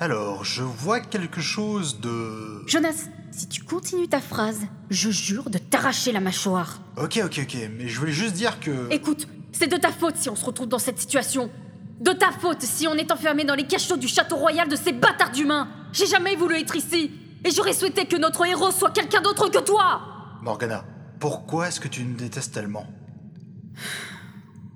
Alors, je vois quelque chose de... Jonas, si tu continues ta phrase, je jure de t'arracher la mâchoire. Ok, ok, ok, mais je voulais juste dire que... Écoute, c'est de ta faute si on se retrouve dans cette situation. De ta faute si on est enfermé dans les cachots du château royal de ces bâtards d'humains. J'ai jamais voulu être ici. Et j'aurais souhaité que notre héros soit quelqu'un d'autre que toi. Morgana, pourquoi est-ce que tu nous détestes tellement?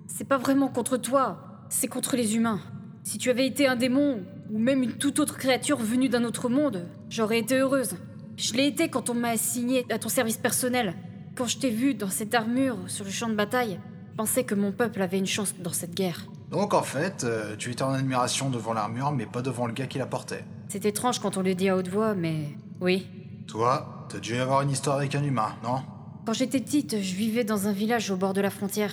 C'est pas vraiment contre toi, c'est contre les humains. Si tu avais été un démon, ou même une toute autre créature venue d'un autre monde, j'aurais été heureuse. Je l'ai été quand on m'a assigné à ton service personnel. Quand je t'ai vu dans cette armure sur le champ de bataille, je pensais que mon peuple avait une chance dans cette guerre. Donc en fait, euh, tu étais en admiration devant l'armure, mais pas devant le gars qui la portait. C'est étrange quand on le dit à haute voix, mais oui. Toi, t'as dû avoir une histoire avec un humain, non? Quand j'étais petite, je vivais dans un village au bord de la frontière.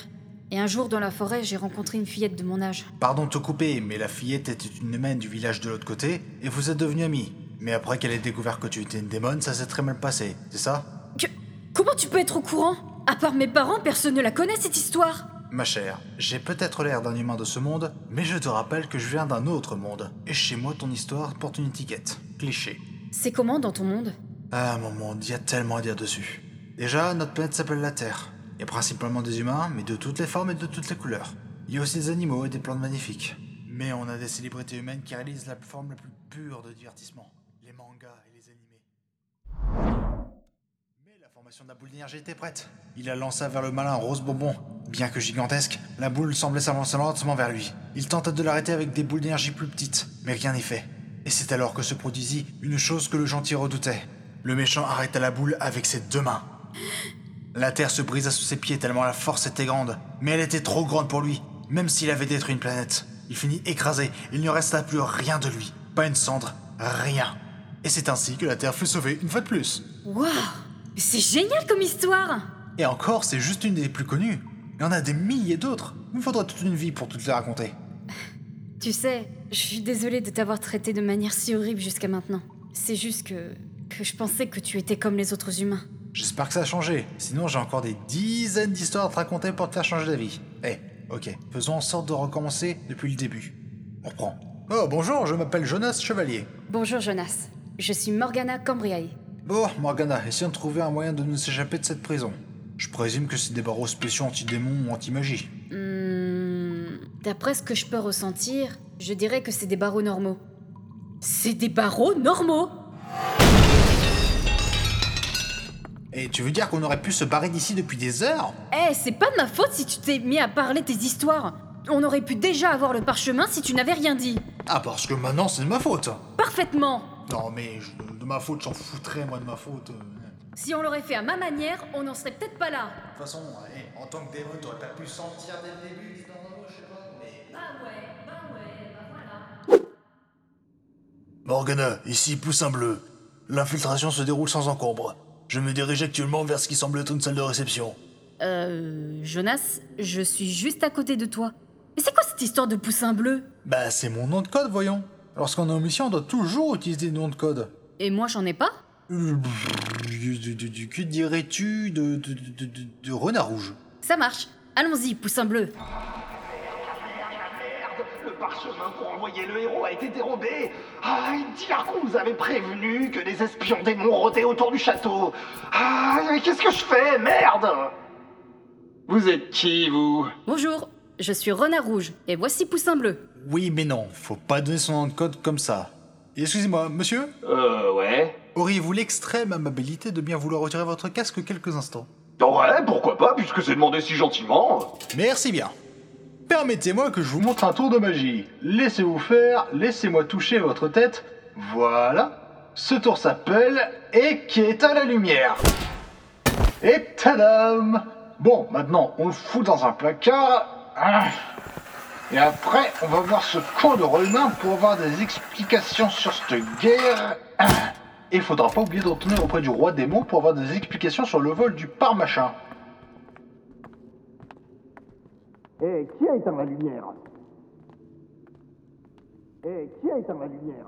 Et un jour, dans la forêt, j'ai rencontré une fillette de mon âge. Pardon de te couper, mais la fillette était une humaine du village de l'autre côté, et vous êtes devenus amis. Mais après qu'elle ait découvert que tu étais une démone, ça s'est très mal passé, c'est ça? Que... Comment tu peux être au courant? À part mes parents, personne ne la connaît cette histoire. Ma chère, j'ai peut-être l'air d'un humain de ce monde, mais je te rappelle que je viens d'un autre monde. Et chez moi, ton histoire porte une étiquette. Cliché. C'est comment dans ton monde? Ah, mon monde, il y a tellement à dire dessus. Déjà, notre planète s'appelle la Terre. Il y a principalement des humains, mais de toutes les formes et de toutes les couleurs. Il y a aussi des animaux et des plantes magnifiques. Mais on a des célébrités humaines qui réalisent la forme la plus pure de divertissement. Les mangas et les animés. Mais la formation de la boule d'énergie était prête. Il la lança vers le malin rose bonbon. Bien que gigantesque, la boule semblait s'avancer lentement vers lui. Il tenta de l'arrêter avec des boules d'énergie plus petites, mais rien n'y fait. Et c'est alors que se produisit une chose que le gentil redoutait. Le méchant arrêta la boule avec ses deux mains. La terre se brisa sous ses pieds tellement la force était grande, mais elle était trop grande pour lui, même s'il avait détruit une planète. Il finit écrasé, il ne resta plus rien de lui, pas une cendre, rien. Et c'est ainsi que la Terre fut sauvée une fois de plus. Waouh C'est génial comme histoire Et encore, c'est juste une des plus connues. Il y en a des milliers d'autres. Il me faudrait toute une vie pour toutes les raconter. Tu sais, je suis désolée de t'avoir traité de manière si horrible jusqu'à maintenant. C'est juste que. que je pensais que tu étais comme les autres humains. J'espère que ça a changé. Sinon, j'ai encore des dizaines d'histoires à te raconter pour te faire changer d'avis. Eh, ok. Faisons en sorte de recommencer depuis le début. On reprend. Oh, bonjour, je m'appelle Jonas Chevalier. Bonjour Jonas. Je suis Morgana Cambriae. Bon, Morgana, essayons de trouver un moyen de nous échapper de cette prison. Je présume que c'est des barreaux spéciaux anti-démons ou anti-magie. Hmm, D'après ce que je peux ressentir, je dirais que c'est des barreaux normaux. C'est des barreaux normaux? Et tu veux dire qu'on aurait pu se barrer d'ici depuis des heures Eh, c'est pas de ma faute si tu t'es mis à parler tes histoires. On aurait pu déjà avoir le parchemin si tu n'avais rien dit. Ah, parce que maintenant c'est de ma faute. Parfaitement. Non, mais je- de ma faute, j'en foutrais, moi, de ma faute. De Si on l'aurait fait à ma manière, on n'en serait peut-être pas là. toute façon, eh, en tant que démon, t'aurais pas pu sentir dès le début, mot, je sais pas, mais... Bah ouais, bah ouais, bah voilà. Morgana, ici Poussin Bleu. L'infiltration se déroule sans encombre. Je me dirige actuellement vers ce qui semble être une salle de réception. Euh. Jonas, je suis juste à côté de toi. Mais c'est quoi cette histoire de poussin bleu? Bah, c'est mon nom de code, voyons. Lorsqu'on est en mission, on doit toujours utiliser le nom de code. Et moi j'en ai pas? Euh, que dirais-tu de, de, de, de- de renard rouge? Ça marche. Allons-y, poussin bleu. Le parchemin pour envoyer le héros a été dérobé. Ah, Diarco nous avait prévenu que des espions démons rôdaient autour du château. Ah, mais qu'est-ce que je fais? Merde Vous êtes qui, vous? Bonjour, je suis renard rouge et voici poussin bleu. Oui, mais non, faut pas donner son nom de code comme ça. Et Excusez-moi, monsieur? Euh, ouais. Auriez-vous l'extrême amabilité de bien vouloir retirer votre casque quelques instants? Ouais, pourquoi pas, puisque c'est demandé si gentiment. Merci bien. Permettez-moi que je vous montre un tour de magie. Laissez-vous faire, laissez-moi toucher votre tête. Voilà. Ce tour s'appelle Et qui éteint la lumière. Et tadam Bon, maintenant, on le fout dans un placard. Ah. Et après, on va voir ce con de Rollin pour avoir des explications sur cette guerre. Ah. Et faudra pas oublier de retourner auprès du roi démon pour avoir des explications sur le vol du parmachin. Eh, qui a éteint la lumière? Eh, qui a éteint la lumière?